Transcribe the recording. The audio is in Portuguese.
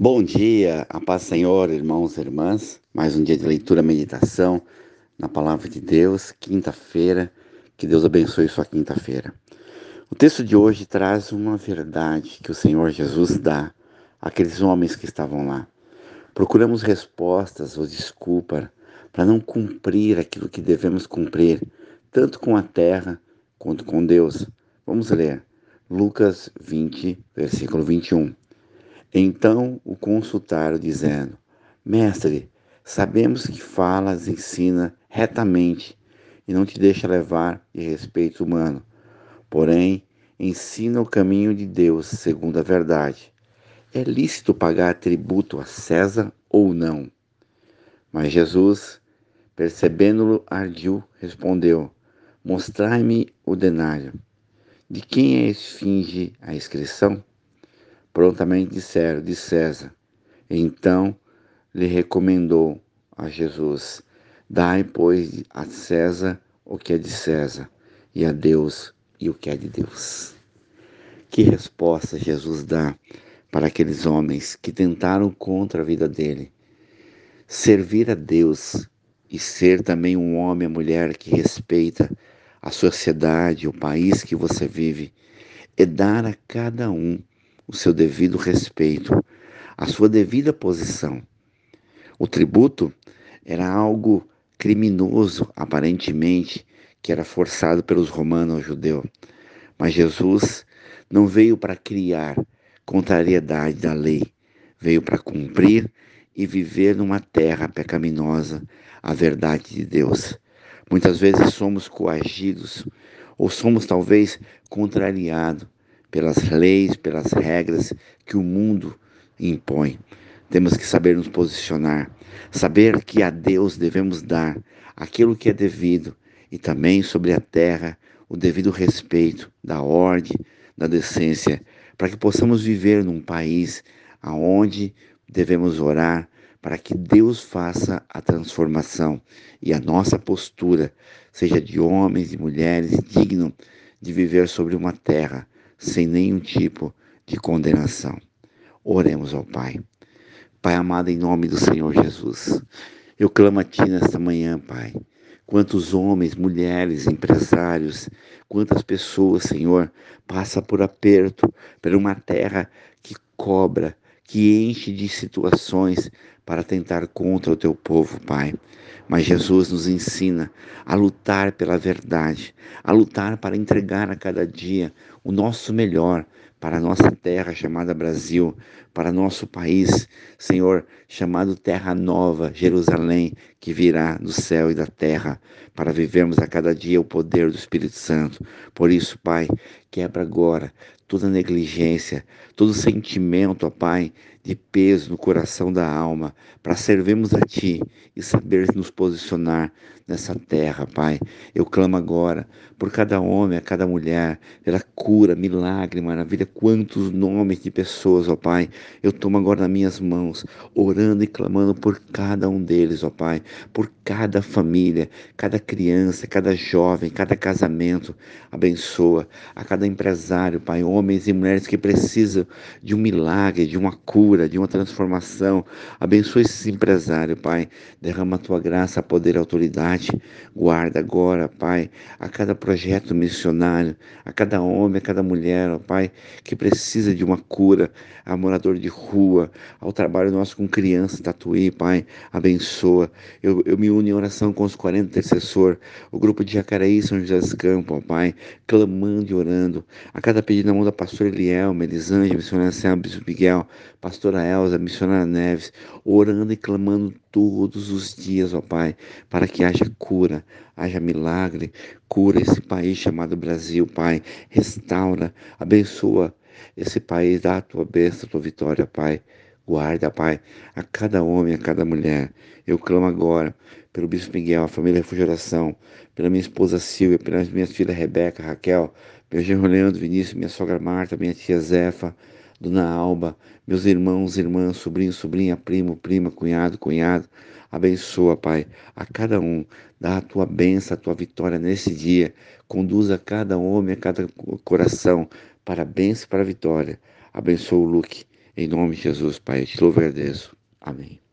Bom dia, a paz Senhor, irmãos e irmãs. Mais um dia de leitura, meditação na palavra de Deus, quinta-feira. Que Deus abençoe sua quinta-feira. O texto de hoje traz uma verdade que o Senhor Jesus dá àqueles homens que estavam lá. Procuramos respostas ou desculpa para não cumprir aquilo que devemos cumprir, tanto com a terra quanto com Deus. Vamos ler Lucas 20, versículo 21. Então o consultaram, dizendo: Mestre, sabemos que falas, ensina retamente e não te deixa levar de respeito humano. Porém, ensina o caminho de Deus segundo a verdade. É lícito pagar tributo a César ou não? Mas Jesus, percebendo-lo ardio, respondeu: Mostrai-me o denário. De quem é esfinge a inscrição? Prontamente disseram, de César. Então lhe recomendou a Jesus: Dai, pois, a César o que é de César, e a Deus e o que é de Deus. Que resposta Jesus dá para aqueles homens que tentaram contra a vida dele? Servir a Deus e ser também um homem ou mulher que respeita a sociedade, o país que você vive, é dar a cada um o seu devido respeito, a sua devida posição. O tributo era algo criminoso, aparentemente, que era forçado pelos romanos ao judeu. Mas Jesus não veio para criar contrariedade da lei, veio para cumprir e viver numa terra pecaminosa a verdade de Deus. Muitas vezes somos coagidos ou somos talvez contrariados pelas leis, pelas regras que o mundo impõe. Temos que saber nos posicionar, saber que a Deus devemos dar aquilo que é devido e também sobre a terra o devido respeito da ordem, da decência, para que possamos viver num país aonde devemos orar para que Deus faça a transformação e a nossa postura seja de homens e mulheres dignos de viver sobre uma terra sem nenhum tipo de condenação. Oremos ao Pai. Pai amado, em nome do Senhor Jesus, eu clamo a Ti nesta manhã, Pai. Quantos homens, mulheres, empresários, quantas pessoas, Senhor, passa por aperto, por uma terra que cobra, que enche de situações para tentar contra o teu povo, Pai. Mas Jesus nos ensina a lutar pela verdade, a lutar para entregar a cada dia o nosso melhor para a nossa terra chamada Brasil, para nosso país, Senhor, chamado Terra Nova, Jerusalém, que virá do céu e da terra, para vivermos a cada dia o poder do Espírito Santo. Por isso, Pai, quebra agora toda negligência, todo sentimento, ó Pai, de peso no coração da alma, para servirmos a Ti e saber nos posicionar nessa terra, Pai. Eu clamo agora por cada homem, a cada mulher, pela cura, milagre, maravilha, quantos nomes de pessoas, ó Pai, eu tomo agora nas minhas mãos, orando e clamando por cada um deles, ó Pai, por cada família, cada criança, cada jovem, cada casamento, abençoa a cada empresário, Pai, homens e mulheres que precisam de um milagre, de uma cura, de uma transformação. Abençoe esses empresários, Pai. Derrama a tua graça, poder e autoridade. Guarda agora, Pai, a cada projeto missionário, a cada homem, a cada mulher, ó Pai, que precisa de uma cura, a morador de rua, ao trabalho nosso com crianças, Tatuí, Pai, abençoa. Eu, eu me uno em oração com os 40 intercessor, o grupo de Jacareí, São José dos Campos, ó Pai, clamando e orando. A cada pedido na mão da pastora Eliel, Melisângela, missionária Selma, Bispo Miguel, pastora Elza, missionária Neves, orando e clamando todos os dias, ó Pai, para que haja cura, haja milagre, cura esse país chamado Brasil, Pai, abençoa esse país, dá a tua bênção, a tua vitória, Pai. Guarda, Pai, a cada homem, a cada mulher. Eu clamo agora pelo Bispo Miguel, a família Refugeração, pela minha esposa Silvia, pelas minhas filhas Rebeca, Raquel, meu genro Leandro Vinícius, minha sogra Marta, minha tia Zefa, Dona Alba, meus irmãos, irmãs, sobrinho, sobrinha, primo, prima, cunhado, cunhado. Abençoa, Pai, a cada um. Dá a tua bênção, a tua vitória nesse dia. Conduza cada homem, a cada coração para a bênção e para a vitória. Abençoa o Luke Em nome de Jesus, Pai, eu te louvo e agradeço. Amém.